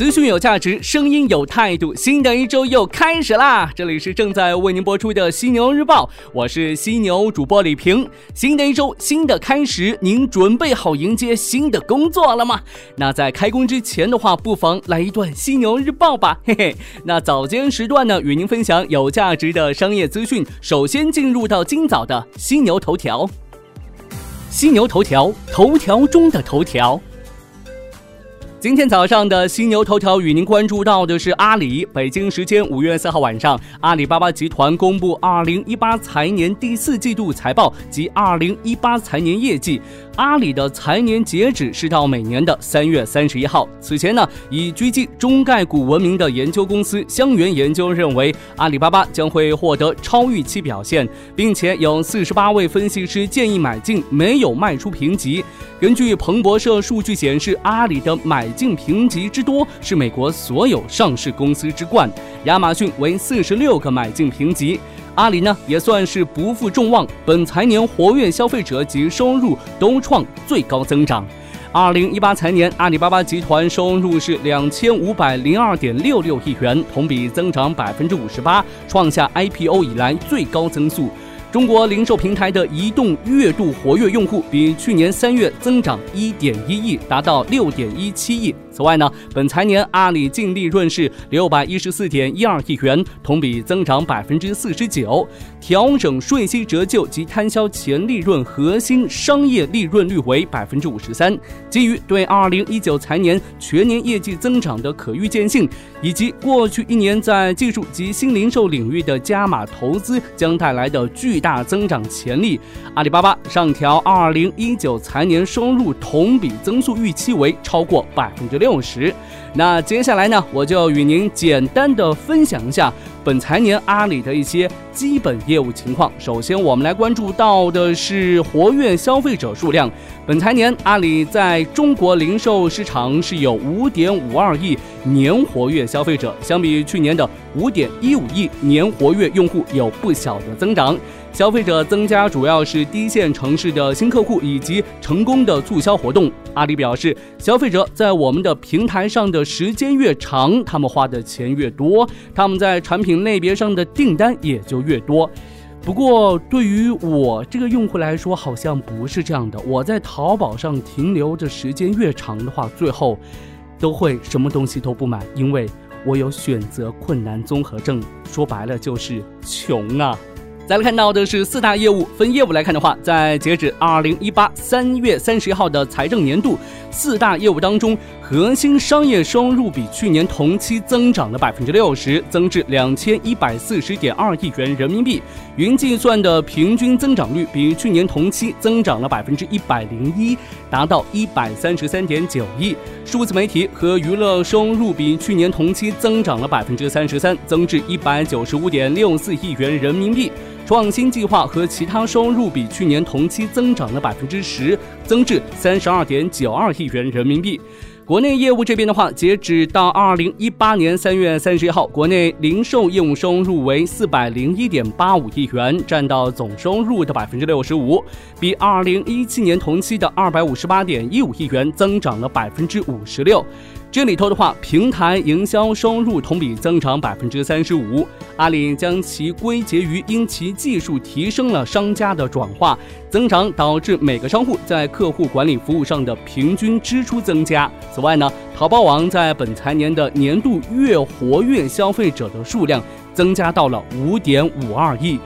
资讯有价值，声音有态度。新的一周又开始啦！这里是正在为您播出的犀牛日报，我是犀牛主播李平。新的一周，新的开始，您准备好迎接新的工作了吗？那在开工之前的话，不妨来一段犀牛日报吧，嘿嘿。那早间时段呢，与您分享有价值的商业资讯。首先进入到今早的犀牛头条，犀牛头条，头条中的头条。今天早上的犀牛头条与您关注到的是阿里。北京时间五月四号晚上，阿里巴巴集团公布二零一八财年第四季度财报及二零一八财年业绩。阿里的财年截止是到每年的三月三十一号。此前呢，以狙击中概股闻名的研究公司香源研究认为，阿里巴巴将会获得超预期表现，并且有四十八位分析师建议买进，没有卖出评级。根据彭博社数据显示，阿里的买进评级之多是美国所有上市公司之冠，亚马逊为四十六个买进评级。阿里呢也算是不负众望，本财年活跃消费者及收入都创最高增长。二零一八财年，阿里巴巴集团收入是两千五百零二点六六亿元，同比增长百分之五十八，创下 IPO 以来最高增速。中国零售平台的移动月度活跃用户比去年三月增长一点一亿，达到六点一七亿。此外呢，本财年阿里净利润是六百一十四点一二亿元，同比增长百分之四十九，调整税息折旧及摊销前利润核心商业利润率为百分之五十三。基于对二零一九财年全年业绩增长的可预见性，以及过去一年在技术及新零售领域的加码投资将带来的巨。大增长潜力，阿里巴巴上调二零一九财年收入同比增速预期为超过百分之六十。那接下来呢，我就与您简单的分享一下本财年阿里的一些基本业务情况。首先，我们来关注到的是活跃消费者数量。本财年阿里在中国零售市场是有五点五二亿年活跃消费者，相比去年的五点一五亿年活跃用户有不小的增长。消费者增加主要是低线城市的新客户以及成功的促销活动。阿里表示，消费者在我们的平台上的时间越长，他们花的钱越多，他们在产品类别上的订单也就越多。不过，对于我这个用户来说，好像不是这样的。我在淘宝上停留的时间越长的话，最后都会什么东西都不买，因为我有选择困难综合症。说白了就是穷啊。再来看到的是四大业务，分业务来看的话，在截止二零一八三月三十号的财政年度，四大业务当中。核心商业收入比去年同期增长了百分之六十，增至两千一百四十点二亿元人民币。云计算的平均增长率比去年同期增长了百分之一百零一，达到一百三十三点九亿。数字媒体和娱乐收入比去年同期增长了百分之三十三，增至一百九十五点六四亿元人民币。创新计划和其他收入比去年同期增长了百分之十，增至三十二点九二亿元人民币。国内业务这边的话，截止到二零一八年三月三十一号，国内零售业务收入为四百零一点八五亿元，占到总收入的百分之六十五，比二零一七年同期的二百五十八点一五亿元增长了百分之五十六。这里头的话，平台营销收入同比增长百分之三十五。阿里将其归结于因其技术提升了商家的转化增长，导致每个商户在客户管理服务上的平均支出增加。此外呢，淘宝网在本财年的年度月活跃消费者的数量增加到了五点五二亿。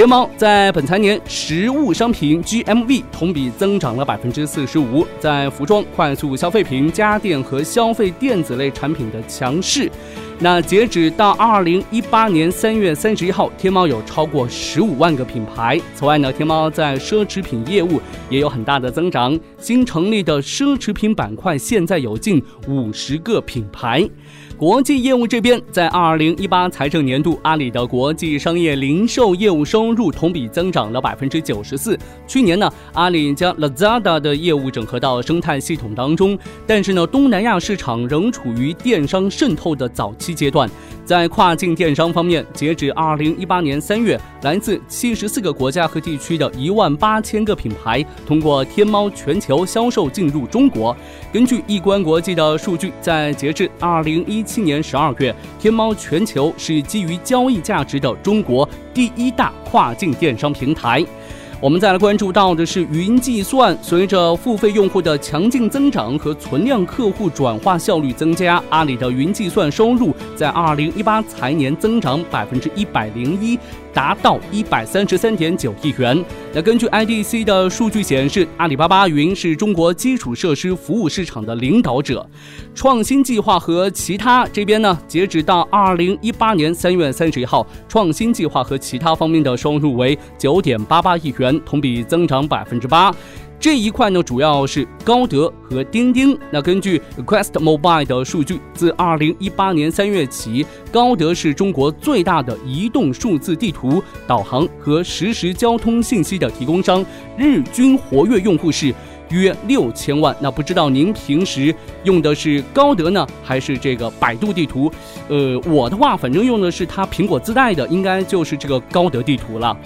天猫在本财年实物商品 GMV 同比增长了百分之四十五，在服装、快速消费品、家电和消费电子类产品的强势。那截止到二零一八年三月三十一号，天猫有超过十五万个品牌。此外呢，天猫在奢侈品业务也有很大的增长，新成立的奢侈品板块现在有近五十个品牌。国际业务这边，在二零一八财政年度，阿里的国际商业零售业务收入同比增长了百分之九十四。去年呢，阿里将 Lazada 的业务整合到生态系统当中，但是呢，东南亚市场仍处于电商渗透的早期。阶段。在跨境电商方面，截止二零一八年三月，来自七十四个国家和地区的一万八千个品牌通过天猫全球销售进入中国。根据易观国际的数据，在截至二零一七年十二月，天猫全球是基于交易价值的中国第一大跨境电商平台。我们再来关注到的是云计算，随着付费用户的强劲增长和存量客户转化效率增加，阿里的云计算收入在二零一八财年增长百分之一百零一。达到一百三十三点九亿元。那根据 IDC 的数据显示，阿里巴巴云是中国基础设施服务市场的领导者。创新计划和其他这边呢，截止到二零一八年三月三十一号，创新计划和其他方面的收入为九点八八亿元，同比增长百分之八。这一块呢，主要是高德和钉钉。那根据 Quest Mobile 的数据，自二零一八年三月起，高德是中国最大的移动数字地图、导航和实时交通信息的提供商，日均活跃用户是约六千万。那不知道您平时用的是高德呢，还是这个百度地图？呃，我的话，反正用的是它苹果自带的，应该就是这个高德地图了。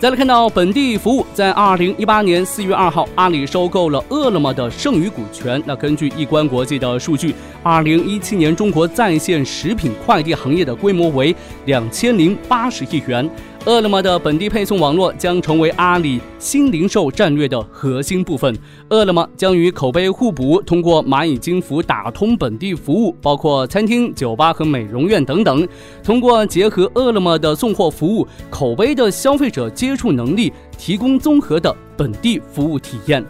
再来看到本地服务，在二零一八年四月二号，阿里收购了饿了么的剩余股权。那根据易观国际的数据，二零一七年中国在线食品快递行业的规模为两千零八十亿元。饿了么的本地配送网络将成为阿里新零售战略的核心部分。饿了么将与口碑互补，通过蚂蚁金服打通本地服务，包括餐厅、酒吧和美容院等等。通过结合饿了么的送货服务、口碑的消费者接触能力，提供综合的本地服务体验。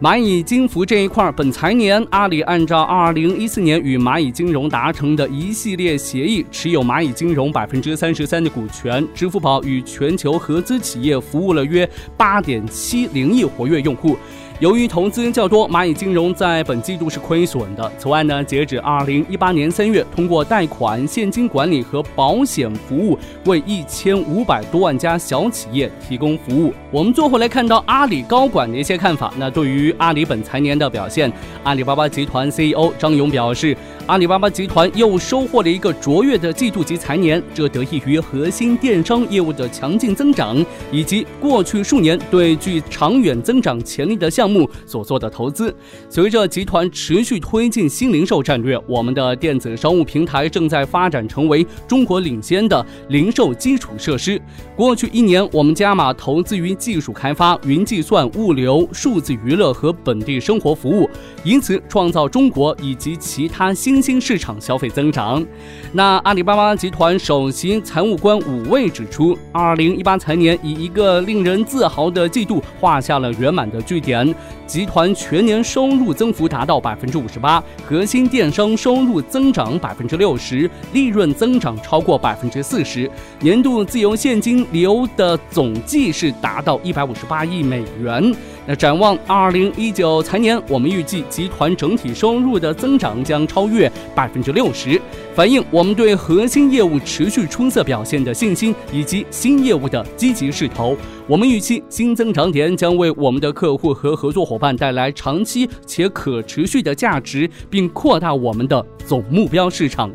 蚂蚁金服这一块，本财年阿里按照二零一四年与蚂蚁金融达成的一系列协议，持有蚂蚁金融百分之三十三的股权。支付宝与全球合资企业服务了约八点七零亿活跃用户。由于投资较多，蚂蚁金融在本季度是亏损的。此外呢，截止二零一八年三月，通过贷款、现金管理和保险服务，为一千五百多万家小企业提供服务。我们坐回来看到阿里高管的一些看法。那对于阿里本财年的表现，阿里巴巴集团 CEO 张勇表示，阿里巴巴集团又收获了一个卓越的季度及财年，这得益于核心电商业务的强劲增长，以及过去数年对具长远增长潜力的。项目所做的投资，随着集团持续推进新零售战略，我们的电子商务平台正在发展成为中国领先的零售基础设施。过去一年，我们加码投资于技术开发、云计算、物流、数字娱乐和本地生活服务，因此创造中国以及其他新新兴市场消费增长。那阿里巴巴集团首席财务官武卫指出，二零一八财年以一个令人自豪的季度画下了圆满的句点。集团全年收入增幅达到百分之五十八，核心电商收入增长百分之六十，利润增长超过百分之四十，年度自由现金流的总计是达到一百五十八亿美元。那展望二零一九财年，我们预计集团整体收入的增长将超越百分之六十，反映我们对核心业务持续出色表现的信心以及新业务的积极势头。我们预期新增长点将为我们的客户和合作伙伴带来长期且可持续的价值，并扩大我们的总目标市场。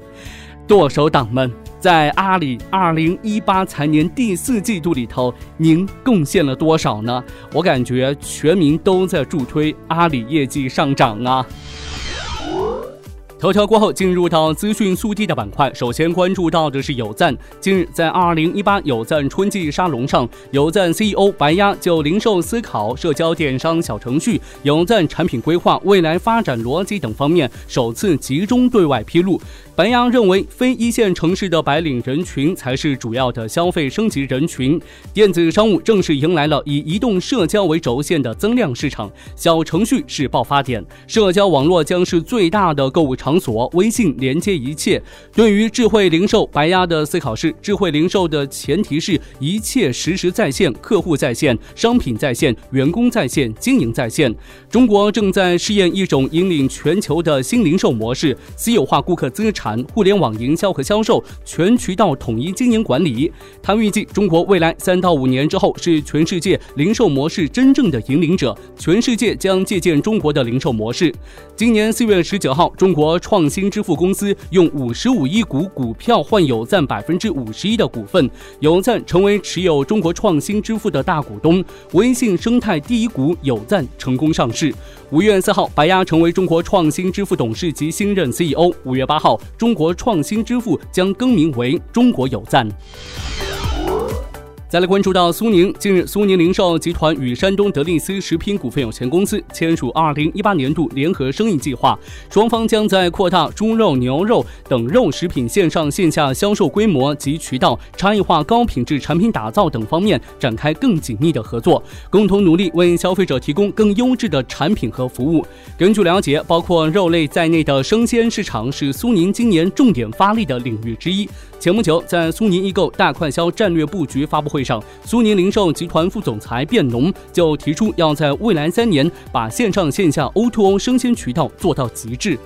剁手党们。在阿里二零一八财年第四季度里头，您贡献了多少呢？我感觉全民都在助推阿里业绩上涨啊。头条过后，进入到资讯速递的板块。首先关注到的是有赞。近日，在二零一八有赞春季沙龙上，有赞 CEO 白鸭就零售思考、社交电商小程序、有赞产品规划、未来发展逻辑等方面首次集中对外披露。白杨认为，非一线城市的白领人群才是主要的消费升级人群。电子商务正式迎来了以移动社交为轴线的增量市场，小程序是爆发点，社交网络将是最大的购物场所。微信连接一切。对于智慧零售，白鸭的思考是：智慧零售的前提是一切实时在线，客户在线，商品在线，员工在线，经营在线。中国正在试验一种引领全球的新零售模式——私有化顾客资产。互联网营销和销售全渠道统一经营管理。他预计，中国未来三到五年之后是全世界零售模式真正的引领者，全世界将借鉴中国的零售模式。今年四月十九号，中国创新支付公司用五十五亿股股票换有赞百分之五十一的股份，有赞成为持有中国创新支付的大股东。微信生态第一股有赞成功上市。五月四号，白鸭成为中国创新支付董事及新任 CEO。五月八号，中国创新支付将更名为中国有赞。再来关注到苏宁，近日，苏宁零售集团与山东德力斯食品股份有限公司签署二零一八年度联合生意计划，双方将在扩大猪肉、牛肉等肉食品线上线下销售规模及渠道、差异化高品质产品打造等方面展开更紧密的合作，共同努力为消费者提供更优质的产品和服务。根据了解，包括肉类在内的生鲜市场是苏宁今年重点发力的领域之一。前不久，在苏宁易购大快销战略布局发布会上，苏宁零售集团副总裁卞农就提出，要在未来三年把线上线下 O2O 生鲜渠道做到极致。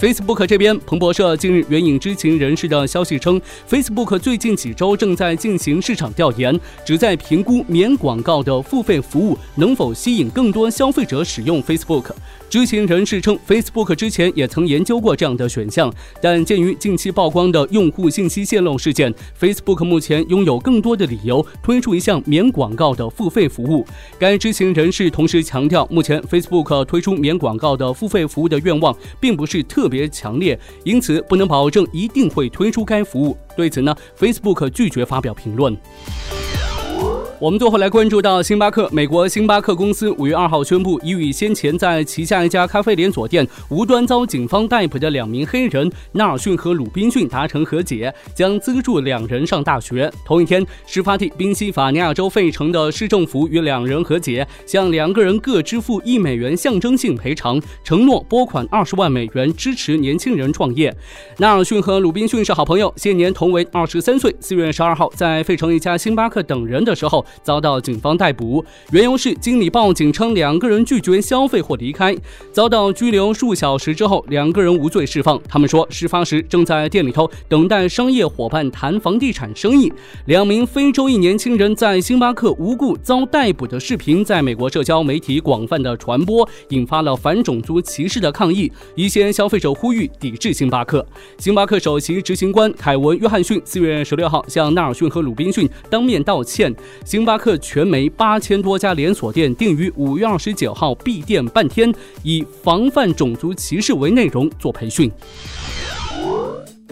Facebook 这边，彭博社近日援引知情人士的消息称，Facebook 最近几周正在进行市场调研，旨在评估免广告的付费服务能否吸引更多消费者使用 Facebook。知情人士称，Facebook 之前也曾研究过这样的选项，但鉴于近期曝光的用户信息泄露事件，Facebook 目前拥有更多的理由推出一项免广告的付费服务。该知情人士同时强调，目前 Facebook 推出免广告的付费服务的愿望并不是特别强烈，因此不能保证一定会推出该服务。对此呢，Facebook 拒绝发表评论。我们最后来关注到星巴克，美国星巴克公司五月二号宣布，已与先前在旗下一家咖啡连锁店无端遭警方逮捕的两名黑人纳尔逊和鲁滨逊达成和解，将资助两人上大学。同一天，事发地宾夕法尼亚州费城的市政府与两人和解，向两个人各支付一美元象征性赔偿，承诺拨款二十万美元支持年轻人创业。纳尔逊和鲁滨逊是好朋友，现年同为二十三岁。四月十二号，在费城一家星巴克等人的时候。遭到警方逮捕，缘由是经理报警称两个人拒绝消费或离开，遭到拘留数小时之后，两个人无罪释放。他们说，事发时正在店里头等待商业伙伴谈房地产生意。两名非洲裔年轻人在星巴克无故遭逮捕的视频，在美国社交媒体广泛的传播，引发了反种族歧视的抗议。一些消费者呼吁抵制星巴克。星巴克首席执行官凯文·约翰逊四月十六号向纳尔逊和鲁滨逊当面道歉。星星巴克全美八千多家连锁店定于五月二十九号闭店半天，以防范种族歧视为内容做培训。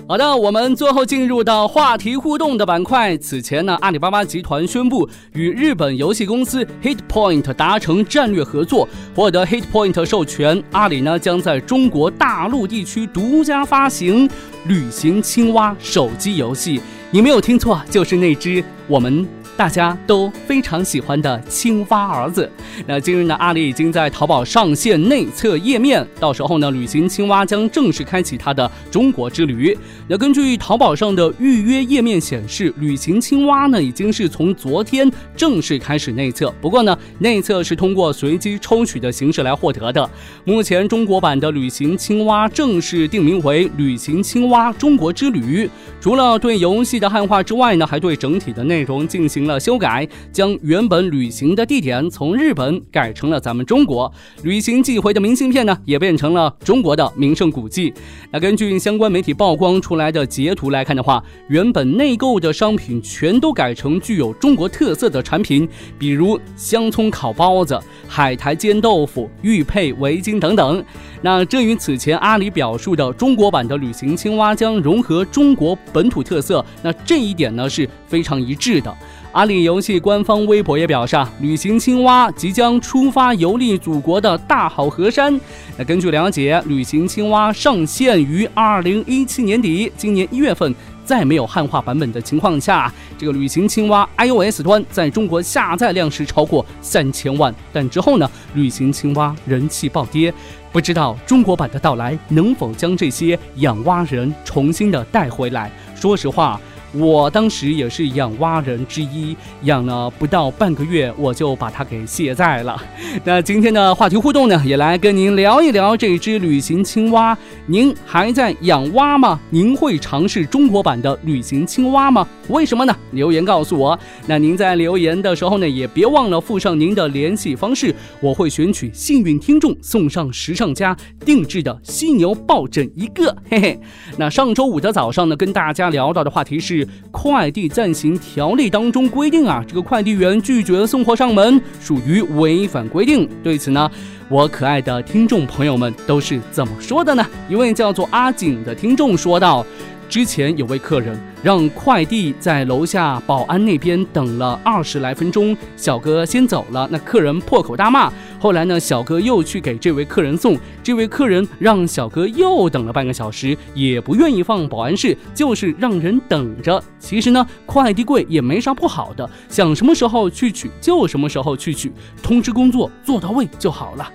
好的，我们最后进入到话题互动的板块。此前呢，阿里巴巴集团宣布与日本游戏公司 HitPoint 达成战略合作，获得 HitPoint 授权，阿里呢将在中国大陆地区独家发行《旅行青蛙》手机游戏。你没有听错，就是那只我们。大家都非常喜欢的青蛙儿子。那今日呢，阿里已经在淘宝上线内测页面，到时候呢，旅行青蛙将正式开启它的中国之旅。那根据淘宝上的预约页面显示，旅行青蛙呢已经是从昨天正式开始内测。不过呢，内测是通过随机抽取的形式来获得的。目前中国版的旅行青蛙正式定名为旅行青蛙中国之旅。除了对游戏的汉化之外呢，还对整体的内容进行了。了修改，将原本旅行的地点从日本改成了咱们中国。旅行寄回的明信片呢，也变成了中国的名胜古迹。那根据相关媒体曝光出来的截图来看的话，原本内购的商品全都改成具有中国特色的产品，比如香葱烤包子、海苔煎豆腐、玉佩围巾等等。那这与此前阿里表述的中国版的旅行青蛙将融合中国本土特色，那这一点呢是非常一致的。阿里游戏官方微博也表示，旅行青蛙即将出发游历祖国的大好河山。那根据了解，旅行青蛙上线于二零一七年底，今年一月份，在没有汉化版本的情况下，这个旅行青蛙 iOS 端在中国下载量是超过三千万。但之后呢，旅行青蛙人气暴跌，不知道中国版的到来能否将这些养蛙人重新的带回来？说实话。我当时也是养蛙人之一，养了不到半个月，我就把它给卸载了。那今天的话题互动呢，也来跟您聊一聊这只旅行青蛙。您还在养蛙吗？您会尝试中国版的旅行青蛙吗？为什么呢？留言告诉我。那您在留言的时候呢，也别忘了附上您的联系方式，我会选取幸运听众送上时尚家定制的犀牛抱枕一个。嘿嘿。那上周五的早上呢，跟大家聊到的话题是快递暂行条例当中规定啊，这个快递员拒绝送货上门属于违反规定。对此呢？我可爱的听众朋友们都是怎么说的呢？一位叫做阿景的听众说道。之前有位客人让快递在楼下保安那边等了二十来分钟，小哥先走了，那客人破口大骂。后来呢，小哥又去给这位客人送，这位客人让小哥又等了半个小时，也不愿意放保安室，就是让人等着。其实呢，快递柜也没啥不好的，想什么时候去取就什么时候去取，通知工作做到位就好了。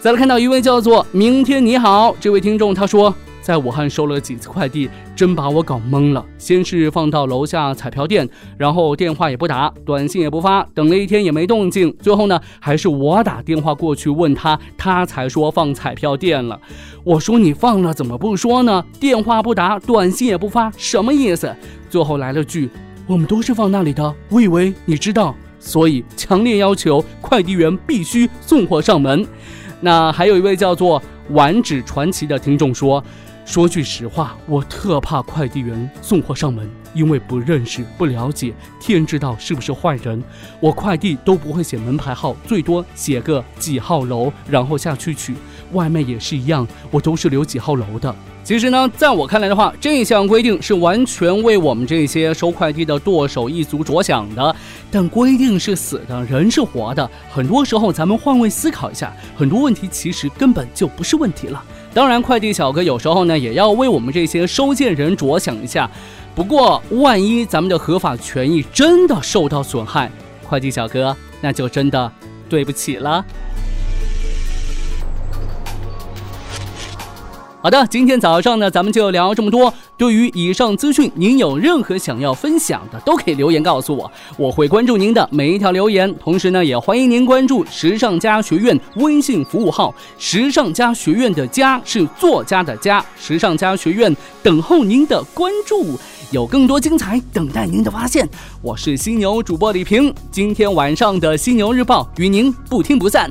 再来看到一位叫做明天你好这位听众，他说。在武汉收了几次快递，真把我搞懵了。先是放到楼下彩票店，然后电话也不打，短信也不发，等了一天也没动静。最后呢，还是我打电话过去问他，他才说放彩票店了。我说你放了怎么不说呢？电话不打，短信也不发，什么意思？最后来了句：“我们都是放那里的，我以为你知道，所以强烈要求快递员必须送货上门。”那还有一位叫做丸指传奇的听众说。说句实话，我特怕快递员送货上门，因为不认识、不了解，天知道是不是坏人。我快递都不会写门牌号，最多写个几号楼，然后下去取。外卖也是一样，我都是留几号楼的。其实呢，在我看来的话，这项规定是完全为我们这些收快递的剁手一族着想的。但规定是死的，人是活的。很多时候，咱们换位思考一下，很多问题其实根本就不是问题了。当然，快递小哥有时候呢，也要为我们这些收件人着想一下。不过，万一咱们的合法权益真的受到损害，快递小哥那就真的对不起了。好的，今天早上呢，咱们就聊这么多。对于以上资讯，您有任何想要分享的，都可以留言告诉我，我会关注您的每一条留言。同时呢，也欢迎您关注时尚家学院微信服务号。时尚家学院的“家”是作家的“家”，时尚家学院等候您的关注，有更多精彩等待您的发现。我是犀牛主播李平，今天晚上的犀牛日报与您不听不散。